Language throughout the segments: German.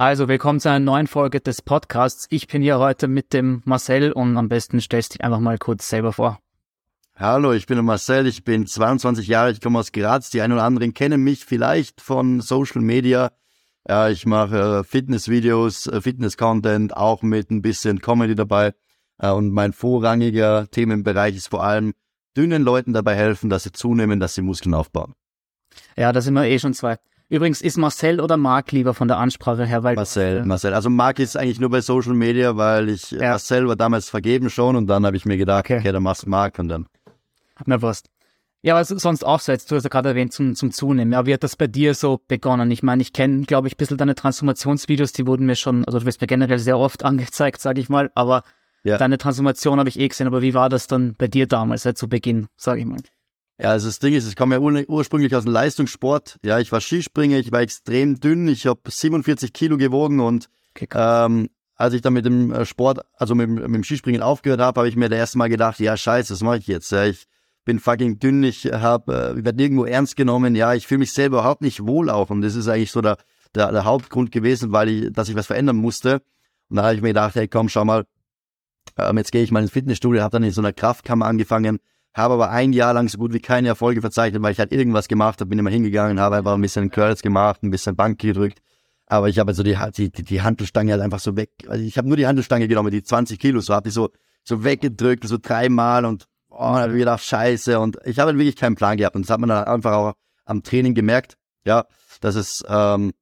Also, willkommen zu einer neuen Folge des Podcasts. Ich bin hier heute mit dem Marcel und am besten stellst du dich einfach mal kurz selber vor. Hallo, ich bin der Marcel, ich bin 22 Jahre, ich komme aus Graz. Die einen oder anderen kennen mich vielleicht von Social Media. Ich mache äh, Fitnessvideos, äh, Fitness-Content, auch mit ein bisschen Comedy dabei. Äh, und mein vorrangiger Themenbereich ist vor allem dünnen Leuten dabei helfen, dass sie zunehmen, dass sie Muskeln aufbauen. Ja, da sind wir eh schon zwei. Übrigens, ist Marcel oder Marc lieber von der Ansprache her? Weil Marcel, Marcel. Also Marc ist eigentlich nur bei Social Media, weil ich, ja. Marcel war damals vergeben schon und dann habe ich mir gedacht, okay, okay dann machst du Marc und dann. Na was. Ja, aber sonst auch so, jetzt, du hast ja gerade erwähnt, zum, zum Zunehmen. Ja, wie hat das bei dir so begonnen? Ich meine, ich kenne, glaube ich, ein bisschen deine Transformationsvideos, die wurden mir schon, also du wirst mir generell sehr oft angezeigt, sage ich mal, aber ja. deine Transformation habe ich eh gesehen, aber wie war das dann bei dir damals, ja, zu Beginn, sage ich mal? Ja, also das Ding ist, ich komme ja ur ursprünglich aus dem Leistungssport. Ja, ich war Skispringer, ich war extrem dünn, ich habe 47 Kilo gewogen und okay, ähm, als ich dann mit dem äh, Sport, also mit, mit dem Skispringen aufgehört habe, habe ich mir das erste Mal gedacht, ja scheiße, was mache ich jetzt? Ja, ich bin fucking dünn, ich habe, äh, werde nirgendwo ernst genommen, ja, ich fühle mich selber überhaupt nicht wohl auch und das ist eigentlich so der, der, der Hauptgrund gewesen, weil ich, dass ich was verändern musste. Und da habe ich mir gedacht, hey komm, schau mal, ähm, jetzt gehe ich mal ins Fitnessstudio, habe dann in so einer Kraftkammer angefangen, habe aber ein Jahr lang so gut wie keine Erfolge verzeichnet, weil ich halt irgendwas gemacht habe, bin immer hingegangen, habe einfach ein bisschen Curls gemacht, ein bisschen Bank gedrückt. Aber ich habe also die, die, die Handelstange halt einfach so weg. Also ich habe nur die Handelstange genommen, die 20 Kilo, so habe ich so, so weggedrückt, so dreimal und oh, dann habe ich gedacht, scheiße. Und ich habe halt wirklich keinen Plan gehabt. Und das hat man dann einfach auch am Training gemerkt, ja, dass es, ähm,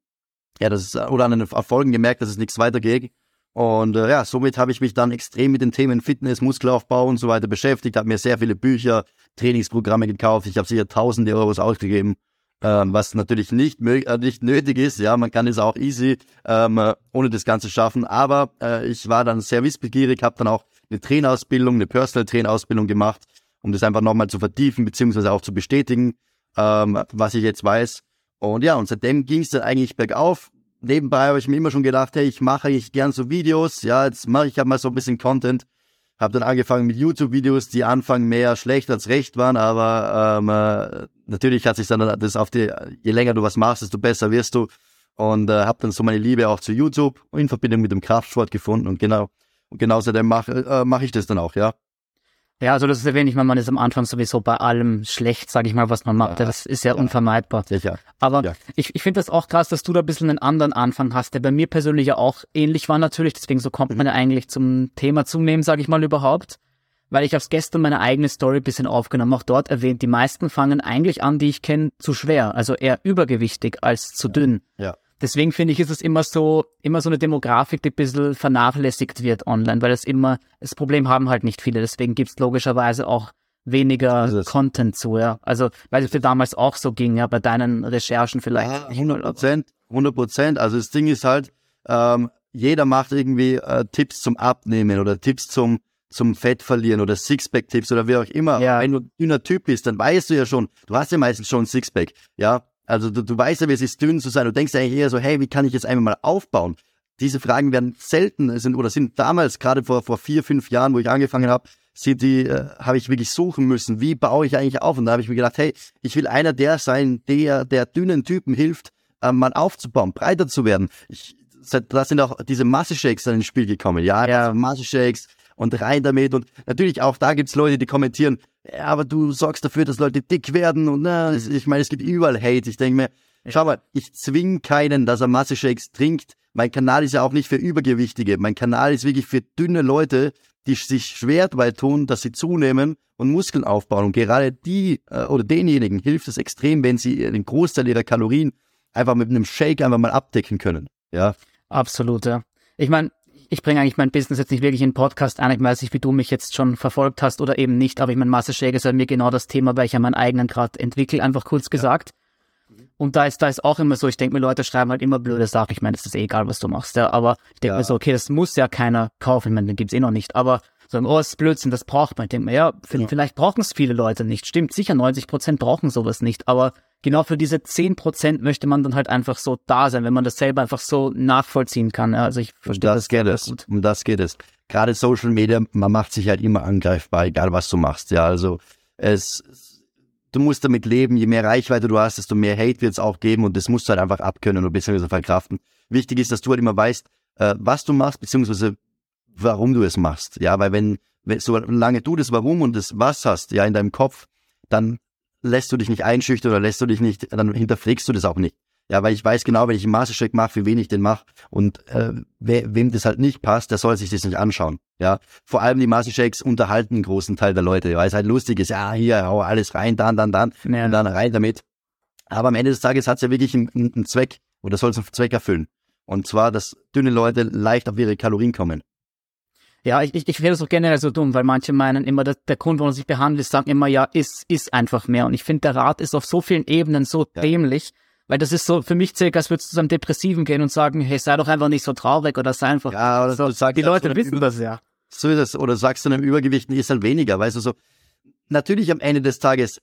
ja, das ist, oder an den Erfolgen gemerkt, dass es nichts weitergeht. Und äh, ja, somit habe ich mich dann extrem mit den Themen Fitness, Muskelaufbau und so weiter beschäftigt, habe mir sehr viele Bücher, Trainingsprogramme gekauft. Ich habe sicher tausende Euros ausgegeben, ähm, was natürlich nicht, äh, nicht nötig ist. Ja, man kann es auch easy ähm, ohne das Ganze schaffen. Aber äh, ich war dann sehr wissbegierig, habe dann auch eine Trainausbildung, eine Personal Trainausbildung gemacht, um das einfach nochmal zu vertiefen, beziehungsweise auch zu bestätigen, ähm, was ich jetzt weiß. Und ja, und seitdem ging es dann eigentlich bergauf nebenbei habe ich mir immer schon gedacht, hey, ich mache eigentlich gern so Videos. Ja, jetzt mache ich halt mal so ein bisschen Content. Habe dann angefangen mit YouTube-Videos, die Anfang mehr schlecht als recht waren, aber ähm, äh, natürlich hat sich dann das auf die, je länger du was machst, desto besser wirst du. Und äh, habe dann so meine Liebe auch zu YouTube in Verbindung mit dem Kraftsport gefunden und genau und genau seitdem mache äh, mach ich das dann auch, ja. Ja, also das ist erwähnt, ich meine, man ist am Anfang sowieso bei allem schlecht, sage ich mal, was man macht. Das ist ja, ja. unvermeidbar. Sicher. Aber ja. ich, ich finde das auch krass, dass du da ein bisschen einen anderen Anfang hast, der bei mir persönlich ja auch ähnlich war natürlich. Deswegen so kommt man ja eigentlich zum Thema zunehmen, sage ich mal überhaupt. Weil ich habe gestern meine eigene Story ein bisschen aufgenommen, auch dort erwähnt, die meisten fangen eigentlich an, die ich kenne, zu schwer, also eher übergewichtig als zu dünn. Ja. Deswegen finde ich, ist es immer so, immer so eine Demografik, die ein bisschen vernachlässigt wird online, weil es immer, das Problem haben halt nicht viele. Deswegen gibt es logischerweise auch weniger Content zu, ja. Also, weil es dir damals auch so ging, ja, bei deinen Recherchen vielleicht. Ja, 100 Prozent, 100 Prozent. Also das Ding ist halt, ähm, jeder macht irgendwie äh, Tipps zum Abnehmen oder Tipps zum zum Fett verlieren oder Sixpack-Tipps oder wie auch immer. Ja. Wenn du ein dünner Typ bist, dann weißt du ja schon, du hast ja meistens schon ein Sixpack, ja. Also du, du weißt ja, wie es ist, dünn zu sein. Du denkst eigentlich eher so, hey, wie kann ich jetzt einmal mal aufbauen? Diese Fragen werden selten sind oder sind damals gerade vor vor vier fünf Jahren, wo ich angefangen habe, sind die äh, habe ich wirklich suchen müssen. Wie baue ich eigentlich auf? Und da habe ich mir gedacht, hey, ich will einer der sein, der der dünnen Typen hilft, äh, mal aufzubauen, breiter zu werden. Ich, da sind auch diese Masse-Shakes dann ins Spiel gekommen. Ja, ja. Masse-Shakes und rein damit. Und natürlich auch da gibt's Leute, die kommentieren, aber du sorgst dafür, dass Leute dick werden und na, ich meine, es gibt überall Hate. Ich denke mir, schau mal, ich zwing keinen, dass er Masse-Shakes trinkt. Mein Kanal ist ja auch nicht für Übergewichtige. Mein Kanal ist wirklich für dünne Leute, die sich schwer dabei tun, dass sie zunehmen und Muskeln aufbauen. Und gerade die äh, oder denjenigen hilft es extrem, wenn sie den Großteil ihrer Kalorien einfach mit einem Shake einfach mal abdecken können. Ja. Absolut, ja. Ich meine, ich bringe eigentlich mein Business jetzt nicht wirklich in Podcast ein. Ich weiß nicht, wie du mich jetzt schon verfolgt hast oder eben nicht, aber ich meine, Master Shake ist halt mir genau das Thema, weil ich ja meinen eigenen gerade entwickle, einfach kurz gesagt. Und da ist, da ist auch immer so, ich denke mir, Leute schreiben halt immer blöde Sachen. Ich meine, es ist eh egal, was du machst, ja. Aber ich denke ja. mir so, okay, das muss ja keiner kaufen. Ich meine, den gibt's eh noch nicht. Aber sagen, oh, das ist Blödsinn, das braucht man. Ich denke mir, ja, ja. vielleicht brauchen es viele Leute nicht. Stimmt, sicher 90 Prozent brauchen sowas nicht. Aber genau für diese 10 Prozent möchte man dann halt einfach so da sein, wenn man das selber einfach so nachvollziehen kann. Ja, also ich verstehe um das, das geht es. Gut. Um das geht es. Gerade Social Media, man macht sich halt immer angreifbar, egal was du machst. Ja, also es, du musst damit leben, je mehr Reichweite du hast, desto mehr Hate wird es auch geben und das musst du halt einfach abkönnen und beziehungsweise verkraften. Wichtig ist, dass du halt immer weißt, äh, was du machst, beziehungsweise warum du es machst. Ja, weil wenn, wenn solange du das Warum und das Was hast, ja, in deinem Kopf, dann lässt du dich nicht einschüchtern oder lässt du dich nicht, dann hinterfragst du das auch nicht. Ja, weil ich weiß genau, wenn ich einen Mastercheck mache, für wen ich den mache. Und äh, we wem das halt nicht passt, der soll sich das nicht anschauen. Ja, vor allem die Masterchecks unterhalten einen großen Teil der Leute, weil es halt lustig ist. Ja, hier, hau alles rein, dann, dann, dann ja. und dann rein damit. Aber am Ende des Tages hat es ja wirklich einen, einen Zweck oder soll es einen Zweck erfüllen. Und zwar, dass dünne Leute leicht auf ihre Kalorien kommen. Ja, ich, ich, ich finde das auch generell so dumm, weil manche meinen immer, dass der Grund, warum man sich behandelt, sagen immer, ja, ist, ist einfach mehr. Und ich finde, der Rat ist auf so vielen Ebenen so ja. dämlich, weil das ist so für mich circa, als würdest du zu einem Depressiven gehen und sagen, hey, sei doch einfach nicht so traurig oder sei einfach. Ja, oder so. Sagst, die Leute wissen das ja. So ist es. Oder sagst du einem Übergewicht, ist halt weniger, weißt du so. Natürlich am Ende des Tages,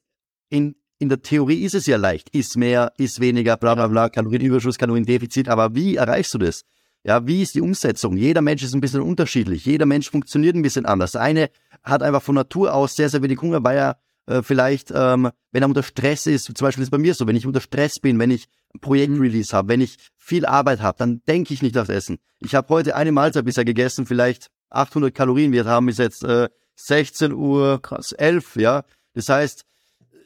in, in der Theorie ist es ja leicht. Ist mehr, ist weniger, bla, bla, bla, Kalorienüberschuss, Kaloriendefizit. Aber wie erreichst du das? Ja, wie ist die Umsetzung? Jeder Mensch ist ein bisschen unterschiedlich. Jeder Mensch funktioniert ein bisschen anders. Der eine hat einfach von Natur aus sehr, sehr wenig Hunger, weil er äh, vielleicht, ähm, wenn er unter Stress ist, zum Beispiel ist bei mir so, wenn ich unter Stress bin, wenn ich ein Projektrelease habe, wenn ich viel Arbeit habe, dann denke ich nicht aufs Essen. Ich habe heute eine Mahlzeit bisher gegessen, vielleicht 800 Kalorien. Wir haben bis jetzt äh, 16 Uhr, krass, 11, ja. Das heißt,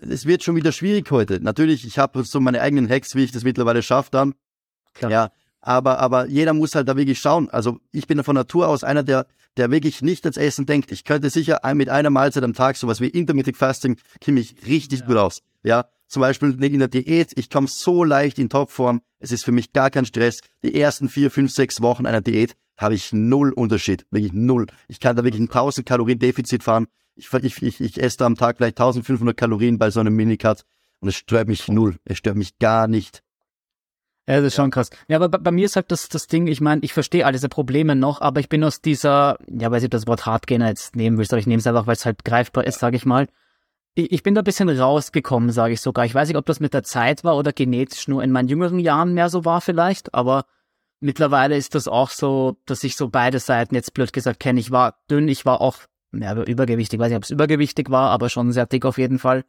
es wird schon wieder schwierig heute. Natürlich, ich habe so meine eigenen Hacks, wie ich das mittlerweile schaffe dann. Klar. Ja, aber, aber jeder muss halt da wirklich schauen. Also ich bin von Natur aus einer, der, der wirklich nicht ans Essen denkt. Ich könnte sicher mit einer Mahlzeit am Tag, sowas wie Intermittent Fasting, käme ich richtig ja. gut aus. Ja, zum Beispiel in der Diät, ich komme so leicht in Topform. Es ist für mich gar kein Stress. Die ersten vier, fünf, sechs Wochen einer Diät habe ich null Unterschied. Wirklich null. Ich kann da wirklich ein 1000 Kalorien Defizit fahren. Ich, ich, ich, ich esse da am Tag vielleicht 1500 Kalorien bei so einem Minicut und es stört mich null. Es stört mich gar nicht. Ja, das ist schon krass. Ja, aber bei, bei, mir ist halt das, das Ding, ich meine, ich verstehe all diese Probleme noch, aber ich bin aus dieser, ja, weiß ich, ob das Wort Hardgainer jetzt nehmen willst, aber ich nehme es einfach, weil es halt greifbar ist, sage ich mal. Ich, ich bin da ein bisschen rausgekommen, sage ich sogar. Ich weiß nicht, ob das mit der Zeit war oder genetisch nur in meinen jüngeren Jahren mehr so war vielleicht, aber mittlerweile ist das auch so, dass ich so beide Seiten jetzt blöd gesagt kenne. Ich war dünn, ich war auch ja, übergewichtig, weiß nicht, ob es übergewichtig war, aber schon sehr dick auf jeden Fall.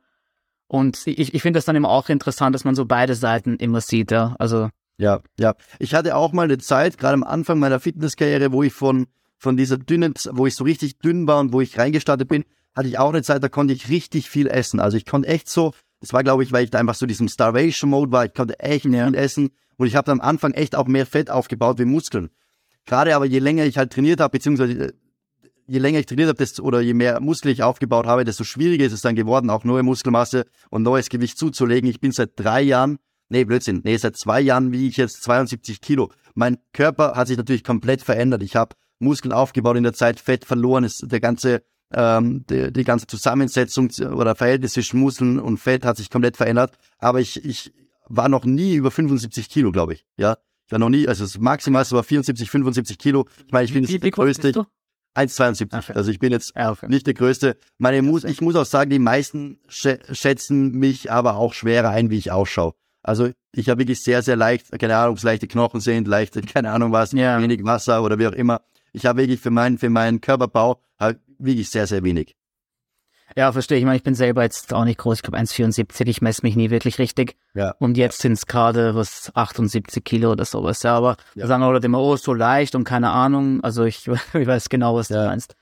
Und ich, ich finde das dann immer auch interessant, dass man so beide Seiten immer sieht, ja. Also. Ja, ja. Ich hatte auch mal eine Zeit, gerade am Anfang meiner Fitnesskarriere, wo ich von, von dieser dünnen, wo ich so richtig dünn war und wo ich reingestartet bin, hatte ich auch eine Zeit, da konnte ich richtig viel essen. Also ich konnte echt so, das war glaube ich, weil ich da einfach so diesem Starvation-Mode war, ich konnte echt ja. viel essen und ich habe am Anfang echt auch mehr Fett aufgebaut wie Muskeln. Gerade aber je länger ich halt trainiert habe, beziehungsweise je länger ich trainiert habe, desto, oder je mehr Muskel ich aufgebaut habe, desto schwieriger ist es dann geworden, auch neue Muskelmasse und neues Gewicht zuzulegen. Ich bin seit drei Jahren, nee, Blödsinn, nee, seit zwei Jahren wiege ich jetzt 72 Kilo. Mein Körper hat sich natürlich komplett verändert. Ich habe Muskeln aufgebaut in der Zeit, Fett verloren, ist der ganze ähm, die, die ganze Zusammensetzung oder Verhältnis zwischen Muskeln und Fett hat sich komplett verändert. Aber ich, ich war noch nie über 75 Kilo, glaube ich. Ja, ich war noch nie, also das Maximalste war 74, 75 Kilo. Ich meine, ich bin jetzt der größte. 1,72. Also ich bin jetzt okay. nicht der Größte. Meine muss, ich muss auch sagen, die meisten schätzen mich aber auch schwerer ein, wie ich ausschaue. Also ich habe wirklich sehr, sehr leicht, keine Ahnung, leichte Knochen sind, leichte, keine Ahnung was, ja. wenig Wasser oder wie auch immer. Ich habe wirklich für meinen, für meinen Körperbau halt wirklich sehr, sehr wenig. Ja, verstehe. Ich meine, ich bin selber jetzt auch nicht groß. Ich glaube 1,74. Ich messe mich nie wirklich richtig. Ja. Und jetzt sind es gerade was 78 Kilo oder sowas. Ja, aber ja. sagen Leute immer, oh, so leicht und keine Ahnung. Also ich, ich weiß genau, was ja. du meinst.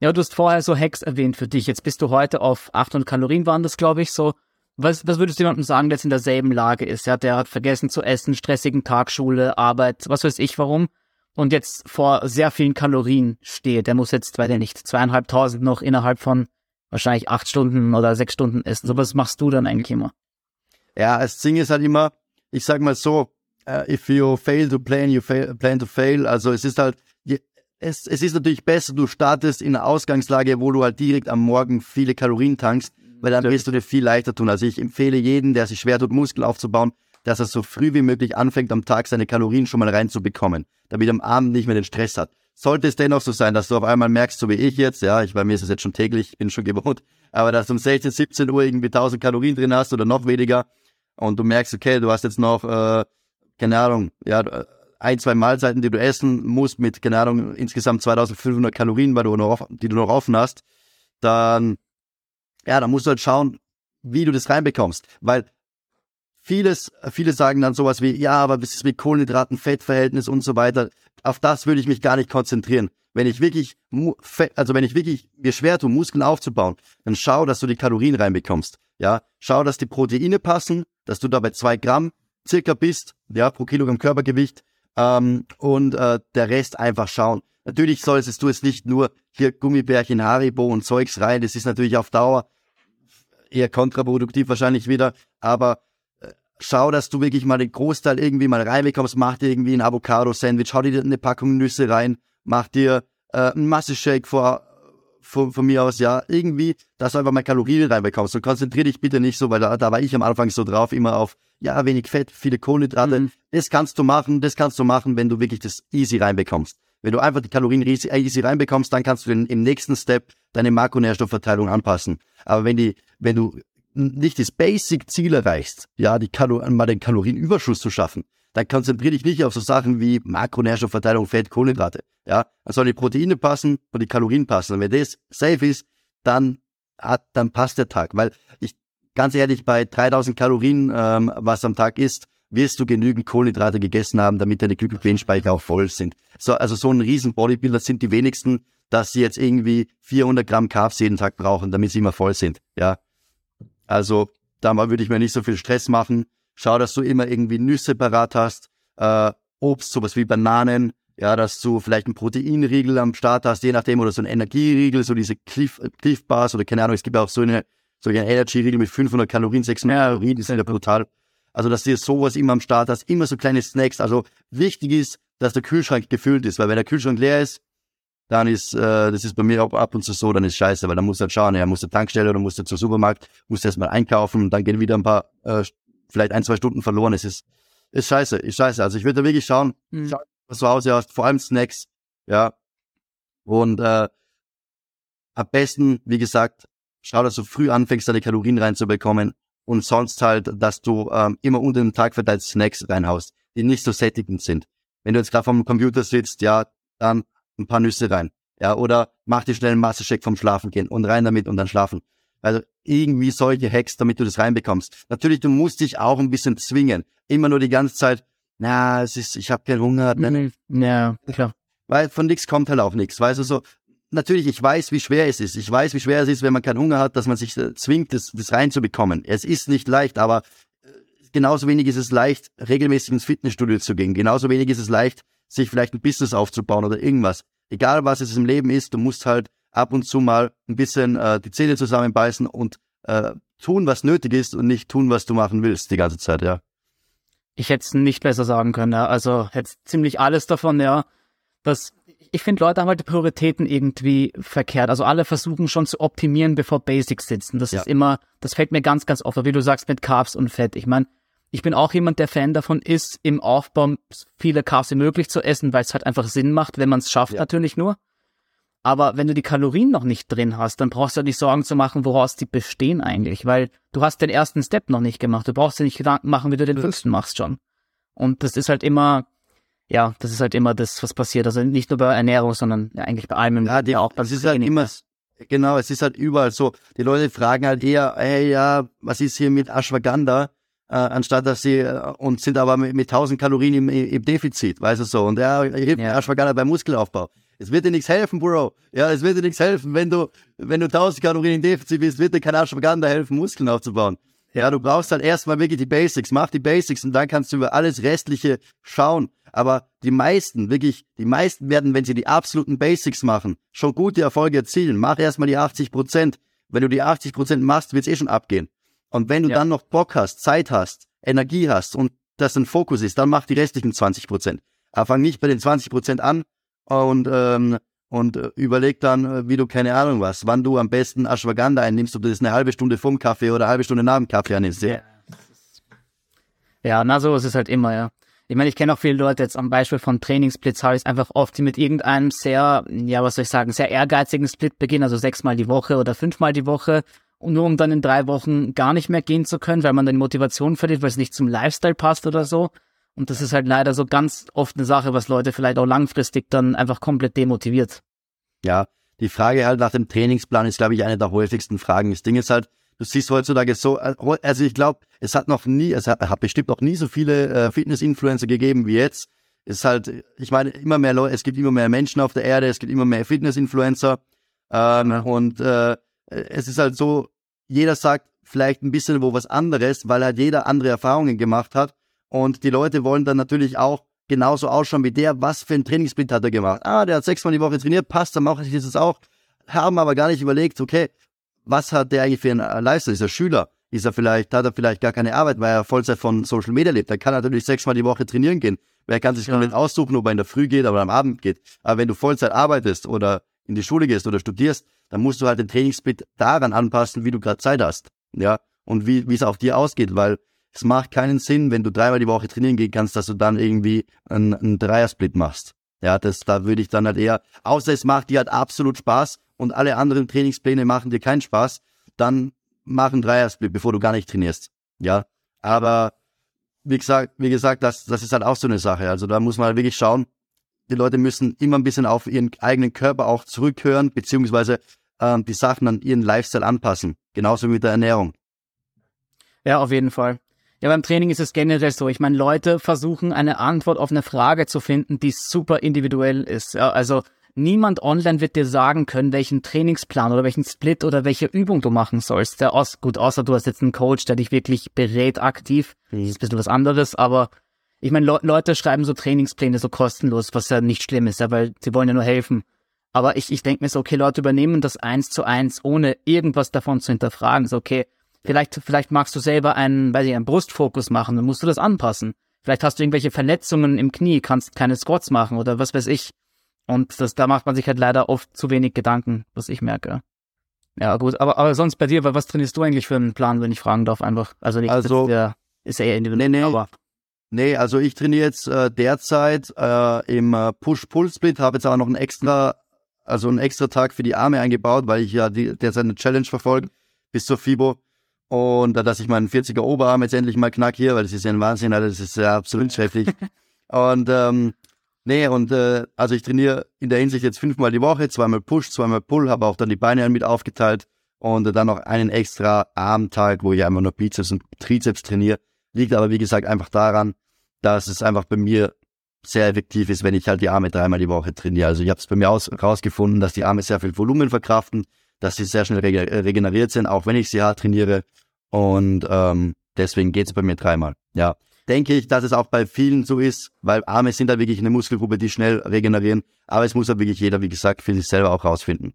Ja, du hast vorher so Hacks erwähnt für dich. Jetzt bist du heute auf 800 Kalorien waren das, glaube ich, so. Was, was würdest du jemandem sagen, der jetzt in derselben Lage ist? Ja, der hat vergessen zu essen, stressigen Tag, Schule, Arbeit, was weiß ich warum. Und jetzt vor sehr vielen Kalorien steht. Der muss jetzt, weiß ich nicht, zweieinhalbtausend noch innerhalb von wahrscheinlich acht Stunden oder sechs Stunden essen. So was machst du dann eigentlich immer? Ja, das Ding ist halt immer, ich sag mal so, uh, if you fail to plan, you fail, plan to fail. Also es ist halt, es, es ist natürlich besser, du startest in einer Ausgangslage, wo du halt direkt am Morgen viele Kalorien tankst, weil dann wirst du dir viel leichter tun. Also ich empfehle jeden, der sich schwer tut, Muskeln aufzubauen, dass er so früh wie möglich anfängt, am Tag seine Kalorien schon mal reinzubekommen, damit er am Abend nicht mehr den Stress hat. Sollte es dennoch so sein, dass du auf einmal merkst, so wie ich jetzt, ja, ich, bei mir ist es jetzt schon täglich, ich bin schon gewohnt, aber dass du um 16, 17 Uhr irgendwie 1000 Kalorien drin hast oder noch weniger und du merkst, okay, du hast jetzt noch, äh, keine Ahnung, ja, ein, zwei Mahlzeiten, die du essen musst mit, keine Ahnung, insgesamt 2500 Kalorien, weil du noch, die du noch offen hast, dann, ja, dann musst du halt schauen, wie du das reinbekommst. Weil vieles, viele sagen dann sowas wie, ja, aber was ist mit Kohlenhydraten, Fettverhältnis und so weiter. Auf das würde ich mich gar nicht konzentrieren. Wenn ich wirklich, also wenn ich wirklich mir schwer tue, Muskeln aufzubauen, dann schau, dass du die Kalorien reinbekommst. Ja, schau, dass die Proteine passen, dass du dabei zwei Gramm circa bist, ja, pro Kilogramm Körpergewicht, ähm, und äh, der Rest einfach schauen. Natürlich solltest du es nicht nur hier Gummibärchen, Haribo und Zeugs rein. Das ist natürlich auf Dauer eher kontraproduktiv wahrscheinlich wieder, aber äh, schau, dass du wirklich mal den Großteil irgendwie mal reinbekommst. Mach dir irgendwie ein Avocado-Sandwich, hau dir eine Packung Nüsse rein, mach dir äh, einen Masse-Shake vor, von, von mir aus, ja, irgendwie, dass du einfach mal Kalorien reinbekommst. Und konzentrier dich bitte nicht so, weil da, da war ich am Anfang so drauf, immer auf, ja, wenig Fett, viele Kohlenhydrate. Mhm. Das kannst du machen, das kannst du machen, wenn du wirklich das easy reinbekommst. Wenn du einfach die Kalorien easy, easy reinbekommst, dann kannst du in, im nächsten Step deine Makronährstoffverteilung anpassen. Aber wenn die, wenn du nicht das Basic-Ziel erreichst, ja, die Kalo mal den Kalorienüberschuss zu schaffen, dann konzentriere dich nicht auf so Sachen wie Makronährstoffverteilung, Fett, Kohlenhydrate. Ja, dann sollen die Proteine passen und die Kalorien passen. Und wenn das safe ist, dann hat, dann passt der Tag. Weil ich, ganz ehrlich, bei 3000 Kalorien, ähm, was am Tag ist, wirst du genügend Kohlenhydrate gegessen haben, damit deine Glykogenspeicher auch voll sind. So, also so ein riesen Bodybuilder sind die wenigsten, dass sie jetzt irgendwie 400 Gramm Carbs jeden Tag brauchen, damit sie immer voll sind. Ja, also da würde ich mir nicht so viel Stress machen. Schau, dass du immer irgendwie Nüsse parat hast, äh, Obst, sowas wie Bananen, ja, dass du vielleicht einen Proteinriegel am Start hast, je nachdem, oder so ein Energieriegel, so diese Cliff, Cliff Bars oder keine Ahnung, es gibt auch so eine, so eine Energy-Riegel mit 500 Kalorien, 600 Kalorien, die sind ja brutal. Also, dass du sowas immer am Start hast, immer so kleine Snacks. Also, wichtig ist, dass der Kühlschrank gefüllt ist, weil wenn der Kühlschrank leer ist, dann ist, äh, das ist bei mir auch ab und zu so, dann ist scheiße, weil dann musst du halt schauen, ja, musst du Tankstelle oder musst du zum Supermarkt, musst du erstmal einkaufen und dann gehen wieder ein paar, äh, vielleicht ein, zwei Stunden verloren. Es ist, ist scheiße, ist scheiße. Also ich würde da wirklich schauen, mhm. schauen, was du Hause hast, vor allem Snacks, ja. Und äh, am besten, wie gesagt, schau, dass du früh anfängst, deine Kalorien reinzubekommen und sonst halt, dass du ähm, immer unter dem Tag verteilt Snacks reinhaust, die nicht so sättigend sind. Wenn du jetzt gerade vom Computer sitzt, ja, dann ein paar Nüsse rein. Ja, oder mach dir schnell einen Massecheck vom Schlafen gehen und rein damit und dann schlafen. Also irgendwie solche Hacks, damit du das reinbekommst. Natürlich, du musst dich auch ein bisschen zwingen. Immer nur die ganze Zeit, na, es ist, ich habe keinen Hunger. Mhm. Ja, klar. Weil von nichts kommt halt auch nichts. Weißt du, so, natürlich, ich weiß, wie schwer es ist. Ich weiß, wie schwer es ist, wenn man keinen Hunger hat, dass man sich äh, zwingt, das, das reinzubekommen. Es ist nicht leicht, aber äh, genauso wenig ist es leicht, regelmäßig ins Fitnessstudio zu gehen. Genauso wenig ist es leicht, sich vielleicht ein Business aufzubauen oder irgendwas egal was es im Leben ist, du musst halt ab und zu mal ein bisschen äh, die Zähne zusammenbeißen und äh, tun, was nötig ist und nicht tun, was du machen willst die ganze Zeit, ja. Ich hätte es nicht besser sagen können, ja. Also jetzt ziemlich alles davon, ja. Das, ich finde, Leute haben halt die Prioritäten irgendwie verkehrt. Also alle versuchen schon zu optimieren, bevor Basics sitzen. Das ja. ist immer, das fällt mir ganz, ganz oft, wie du sagst, mit Carbs und Fett. Ich meine, ich bin auch jemand, der Fan davon ist, im Aufbau viele Carbs wie möglich zu essen, weil es halt einfach Sinn macht, wenn man es schafft, ja. natürlich nur. Aber wenn du die Kalorien noch nicht drin hast, dann brauchst du dir nicht Sorgen zu machen, woraus die bestehen eigentlich, weil du hast den ersten Step noch nicht gemacht. Du brauchst dir nicht Gedanken machen, wie du den fünften machst schon. Und das ist halt immer, ja, das ist halt immer das, was passiert. Also nicht nur bei Ernährung, sondern ja, eigentlich bei allem. Ja, die, auch beim es ist halt immer, genau, es ist halt überall so. Die Leute fragen halt eher, hey, ja, was ist hier mit Ashwagandha? Äh, anstatt dass sie äh, und sind aber mit, mit 1000 Kalorien im, im Defizit, weißt du so. Und ja, hilft ja. Ashwagandha beim Muskelaufbau. Es wird dir nichts helfen, Bro. Ja, es wird dir nichts helfen, wenn du, wenn du 1000 Kalorien im Defizit bist, wird dir kein Ashwagandha helfen, Muskeln aufzubauen. Ja, du brauchst halt erstmal wirklich die Basics. Mach die Basics und dann kannst du über alles Restliche schauen. Aber die meisten, wirklich, die meisten werden, wenn sie die absoluten Basics machen, schon gute Erfolge erzielen. Mach erstmal die 80 Prozent. Wenn du die 80 Prozent machst, wird's eh schon abgehen. Und wenn du ja. dann noch Bock hast, Zeit hast, Energie hast und das ein Fokus ist, dann mach die restlichen 20 Prozent. Aber fang nicht bei den 20 Prozent an und, ähm, und äh, überleg dann, äh, wie du keine Ahnung was, wann du am besten Ashwagandha einnimmst, ob du das eine halbe Stunde vorm Kaffee oder eine halbe Stunde nach dem Kaffee einnimmst. Ja, ja na so ist es halt immer, ja. Ich meine, ich kenne auch viele Leute jetzt am Beispiel von Trainingssplits habe ich einfach oft, die mit irgendeinem sehr, ja, was soll ich sagen, sehr ehrgeizigen Split beginnen, also sechsmal die Woche oder fünfmal die Woche nur um dann in drei Wochen gar nicht mehr gehen zu können, weil man dann Motivation verliert, weil es nicht zum Lifestyle passt oder so. Und das ist halt leider so ganz oft eine Sache, was Leute vielleicht auch langfristig dann einfach komplett demotiviert. Ja, die Frage halt nach dem Trainingsplan ist, glaube ich, eine der häufigsten Fragen. Das Ding ist halt, Du siehst heutzutage so, also ich glaube, es hat noch nie, es hat, hat bestimmt noch nie so viele äh, Fitness-Influencer gegeben wie jetzt. Es ist halt, ich meine, immer mehr Leute, es gibt immer mehr Menschen auf der Erde, es gibt immer mehr Fitness-Influencer. Ähm. Und äh, es ist halt so, jeder sagt vielleicht ein bisschen wo was anderes, weil halt jeder andere Erfahrungen gemacht hat. Und die Leute wollen dann natürlich auch genauso ausschauen wie der. Was für ein Trainingssplit hat er gemacht? Ah, der hat sechsmal die Woche trainiert, passt, dann mache ich das auch. Haben aber gar nicht überlegt, okay, was hat der eigentlich für einen Lifestyle? Ist er Schüler? Ist er vielleicht, hat er vielleicht gar keine Arbeit, weil er Vollzeit von Social Media lebt? Dann kann er natürlich sechsmal die Woche trainieren gehen. Wer kann sich ja. nicht aussuchen, ob er in der Früh geht oder am Abend geht. Aber wenn du Vollzeit arbeitest oder in die Schule gehst oder studierst, dann musst du halt den Trainingssplit daran anpassen, wie du gerade Zeit hast. Ja. Und wie, wie es auf dir ausgeht, weil es macht keinen Sinn, wenn du dreimal die Woche trainieren gehen kannst, dass du dann irgendwie einen, einen Dreiersplit machst. Ja, das, da würde ich dann halt eher, außer es macht dir halt absolut Spaß und alle anderen Trainingspläne machen dir keinen Spaß, dann mach einen Dreiersplit, bevor du gar nicht trainierst. Ja, aber wie gesagt, wie gesagt, das, das ist halt auch so eine Sache. Also da muss man halt wirklich schauen. Die Leute müssen immer ein bisschen auf ihren eigenen Körper auch zurückhören, beziehungsweise ähm, die Sachen an ihren Lifestyle anpassen. Genauso wie mit der Ernährung. Ja, auf jeden Fall. Ja, beim Training ist es generell so. Ich meine, Leute versuchen eine Antwort auf eine Frage zu finden, die super individuell ist. Ja, also niemand online wird dir sagen können, welchen Trainingsplan oder welchen Split oder welche Übung du machen sollst. Der aus, gut, außer du hast jetzt einen Coach, der dich wirklich berät aktiv. Das ist ein bisschen was anderes, aber ich meine, Le Leute schreiben so Trainingspläne so kostenlos, was ja nicht schlimm ist, ja, weil sie wollen ja nur helfen. Aber ich, ich denke mir so, okay, Leute übernehmen das eins zu eins, ohne irgendwas davon zu hinterfragen. So, okay, Vielleicht, vielleicht magst du selber einen, weiß ich, einen Brustfokus machen, dann musst du das anpassen. Vielleicht hast du irgendwelche Verletzungen im Knie, kannst keine Squats machen oder was weiß ich. Und das, da macht man sich halt leider oft zu wenig Gedanken, was ich merke. Ja, gut, aber, aber sonst bei dir, was trainierst du eigentlich für einen Plan, wenn ich fragen darf, einfach? Also nicht, also, der ist ja eher individuell, nee, nee. aber. Nee, also ich trainiere jetzt äh, derzeit äh, im äh, Push-Pull-Split, habe jetzt aber noch einen extra, also einen extra Tag für die Arme eingebaut, weil ich ja die, derzeit eine Challenge verfolge bis zur FIBO. Und dass ich meinen 40er Oberarm jetzt endlich mal knack hier, weil das ist ja ein Wahnsinn, Alter, das ist ja absolut schrecklich. und ähm, nee, und äh, also ich trainiere in der Hinsicht jetzt fünfmal die Woche, zweimal Push, zweimal Pull, habe auch dann die Beine mit aufgeteilt und äh, dann noch einen extra Armtag, wo ich einfach nur Bizeps und Trizeps trainiere. Liegt aber wie gesagt einfach daran, dass es einfach bei mir sehr effektiv ist, wenn ich halt die Arme dreimal die Woche trainiere. Also ich habe es bei mir aus, rausgefunden, dass die Arme sehr viel Volumen verkraften dass sie sehr schnell regeneriert sind, auch wenn ich sie hart trainiere. Und ähm, deswegen geht's bei mir dreimal. Ja. Denke ich, dass es auch bei vielen so ist, weil Arme sind da wirklich eine Muskelgruppe, die schnell regenerieren. Aber es muss ja wirklich jeder, wie gesagt, für sich selber auch rausfinden.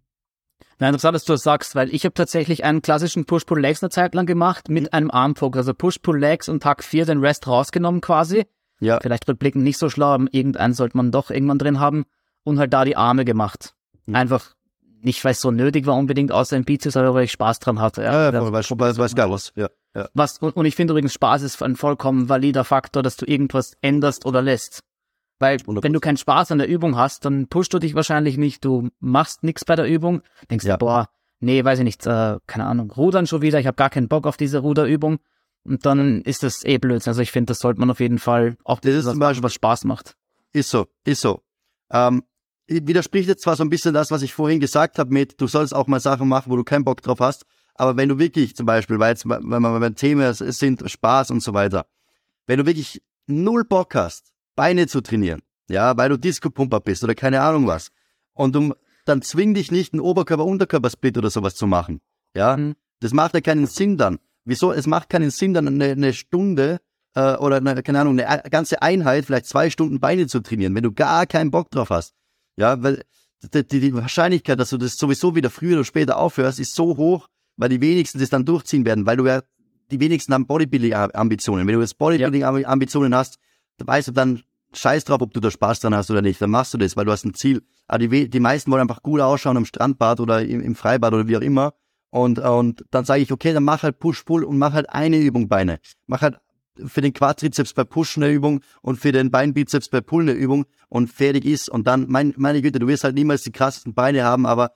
Na, interessant, dass du das sagst, weil ich habe tatsächlich einen klassischen Push-Pull-Legs eine Zeit lang gemacht mit mhm. einem Armfokus. Also Push-Pull-Legs und Tag 4 den Rest rausgenommen quasi. Ja. Vielleicht rückblickend nicht so schlau, aber irgendeinen sollte man doch irgendwann drin haben. Und halt da die Arme gemacht. Mhm. Einfach nicht, weil es so nötig war unbedingt, außer im Bizeps, aber weil ich Spaß dran hatte. Ja, ja, ja weil, weil, weil es geil was. Ja, ja. Was, und, und ich finde übrigens, Spaß ist ein vollkommen valider Faktor, dass du irgendwas änderst oder lässt. Weil 100%. wenn du keinen Spaß an der Übung hast, dann pushst du dich wahrscheinlich nicht, du machst nichts bei der Übung, denkst ja. du, boah, nee, weiß ich nicht, äh, keine Ahnung, rudern schon wieder, ich habe gar keinen Bock auf diese Ruderübung. Und dann ist das eh Blödsinn. Also ich finde, das sollte man auf jeden Fall auch das ist was, Beispiel, was Spaß macht. Ist so, ist so. Ähm, widerspricht jetzt zwar so ein bisschen das, was ich vorhin gesagt habe mit, du sollst auch mal Sachen machen, wo du keinen Bock drauf hast, aber wenn du wirklich zum Beispiel, weil jetzt, wenn wir beim Thema sind, Spaß und so weiter, wenn du wirklich null Bock hast, Beine zu trainieren, ja, weil du Disco-Pumper bist oder keine Ahnung was, und du, dann zwing dich nicht, einen Oberkörper-Unterkörper-Split oder sowas zu machen, ja, mhm. das macht ja keinen Sinn dann. Wieso? Es macht keinen Sinn, dann eine, eine Stunde äh, oder eine, keine Ahnung, eine ganze Einheit, vielleicht zwei Stunden Beine zu trainieren, wenn du gar keinen Bock drauf hast. Ja, weil die, die Wahrscheinlichkeit, dass du das sowieso wieder früher oder später aufhörst, ist so hoch, weil die wenigsten das dann durchziehen werden, weil du ja, die wenigsten haben Bodybuilding-Ambitionen. Wenn du jetzt Bodybuilding-Ambitionen hast, dann weißt du dann, scheiß drauf, ob du da Spaß dran hast oder nicht, dann machst du das, weil du hast ein Ziel. Aber die, die meisten wollen einfach gut ausschauen im Strandbad oder im, im Freibad oder wie auch immer. Und, und dann sage ich, okay, dann mach halt Push-Pull und mach halt eine Übung Beine. Mach halt für den Quadrizeps bei Push eine Übung und für den Beinbizeps bei Pull eine Übung und fertig ist. Und dann, mein, meine Güte, du wirst halt niemals die krassesten Beine haben, aber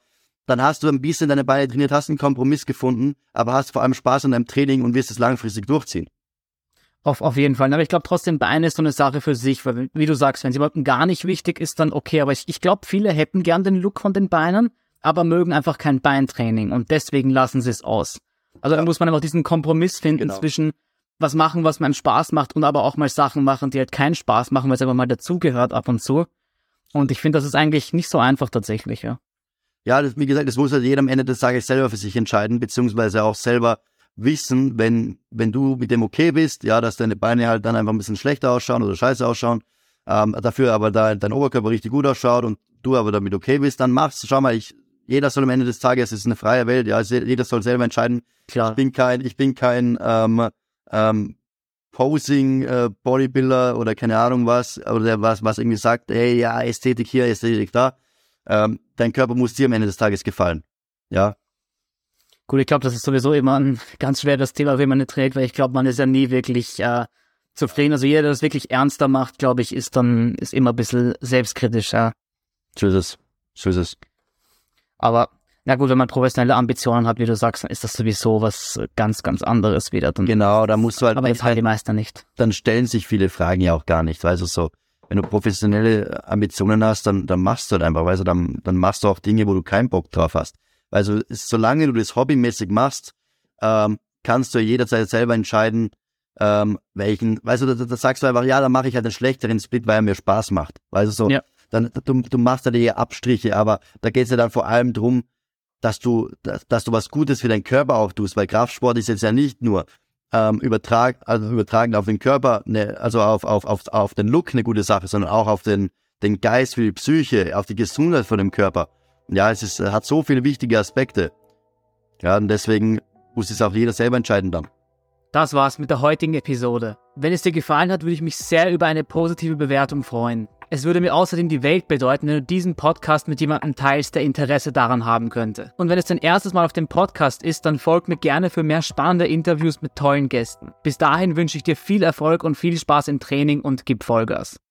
dann hast du ein bisschen deine Beine trainiert, hast einen Kompromiss gefunden, aber hast vor allem Spaß an deinem Training und wirst es langfristig durchziehen. Auf, auf jeden Fall. Aber ich glaube trotzdem, Beine ist so eine Sache für sich, weil, wie du sagst, wenn es jemandem gar nicht wichtig ist, dann okay. Aber ich, ich glaube, viele hätten gern den Look von den Beinen, aber mögen einfach kein Beintraining und deswegen lassen sie es aus. Also da muss man einfach diesen Kompromiss finden genau. zwischen was machen, was einem Spaß macht und aber auch mal Sachen machen, die halt keinen Spaß machen, weil es einfach mal dazugehört ab und zu. Und ich finde, das ist eigentlich nicht so einfach tatsächlich, ja. Ja, das, wie gesagt, das muss halt jeder am Ende des Tages selber für sich entscheiden, beziehungsweise auch selber wissen, wenn, wenn du mit dem okay bist, ja, dass deine Beine halt dann einfach ein bisschen schlechter ausschauen oder scheiße ausschauen, ähm, dafür aber da, dein Oberkörper richtig gut ausschaut und du aber damit okay bist, dann machst, schau mal, ich, jeder soll am Ende des Tages, es ist eine freie Welt, ja, jeder soll selber entscheiden. Klar. Ich bin kein, ich bin kein ähm, ähm, Posing äh, Bodybuilder oder keine Ahnung was, oder was, was irgendwie sagt, hey, ja, Ästhetik hier, Ästhetik da. Ähm, dein Körper muss dir am Ende des Tages gefallen. Ja. Gut, ich glaube, das ist sowieso immer ein ganz schweres Thema, wenn man nicht trägt, weil ich glaube, man ist ja nie wirklich äh, zufrieden. Also jeder, der das wirklich ernster macht, glaube ich, ist dann ist immer ein bisschen selbstkritischer. So ist es. So ist es. Aber na gut, wenn man professionelle Ambitionen hat, wie du sagst, dann ist das sowieso was ganz, ganz anderes wieder. Dann, genau, da musst du halt. Aber jetzt halt die Meister nicht. Dann stellen sich viele Fragen ja auch gar nicht. Weißt du, so, wenn du professionelle Ambitionen hast, dann, dann machst du halt einfach, weißt du, dann, dann machst du auch Dinge, wo du keinen Bock drauf hast. Also, solange du das hobbymäßig machst, ähm, kannst du jederzeit selber entscheiden, ähm, welchen, weißt du, da, da sagst du einfach, ja, dann mache ich halt einen schlechteren Split, weil er mir Spaß macht. Weißt du, so, ja. Dann, du, du machst da die Abstriche, aber da geht es ja dann vor allem drum, dass du, dass, dass du was Gutes für deinen Körper auch tust, weil Kraftsport ist jetzt ja nicht nur ähm, übertrag, also übertragen auf den Körper, ne, also auf, auf, auf, auf den Look eine gute Sache, sondern auch auf den, den Geist, für die Psyche, auf die Gesundheit von dem Körper. Ja, es ist, hat so viele wichtige Aspekte. Ja, und deswegen muss es auch jeder selber entscheiden dann. Das war's mit der heutigen Episode. Wenn es dir gefallen hat, würde ich mich sehr über eine positive Bewertung freuen. Es würde mir außerdem die Welt bedeuten, wenn du diesen Podcast mit jemandem teilst, der Interesse daran haben könnte. Und wenn es dein erstes Mal auf dem Podcast ist, dann folg mir gerne für mehr spannende Interviews mit tollen Gästen. Bis dahin wünsche ich dir viel Erfolg und viel Spaß im Training und gib Vollgas.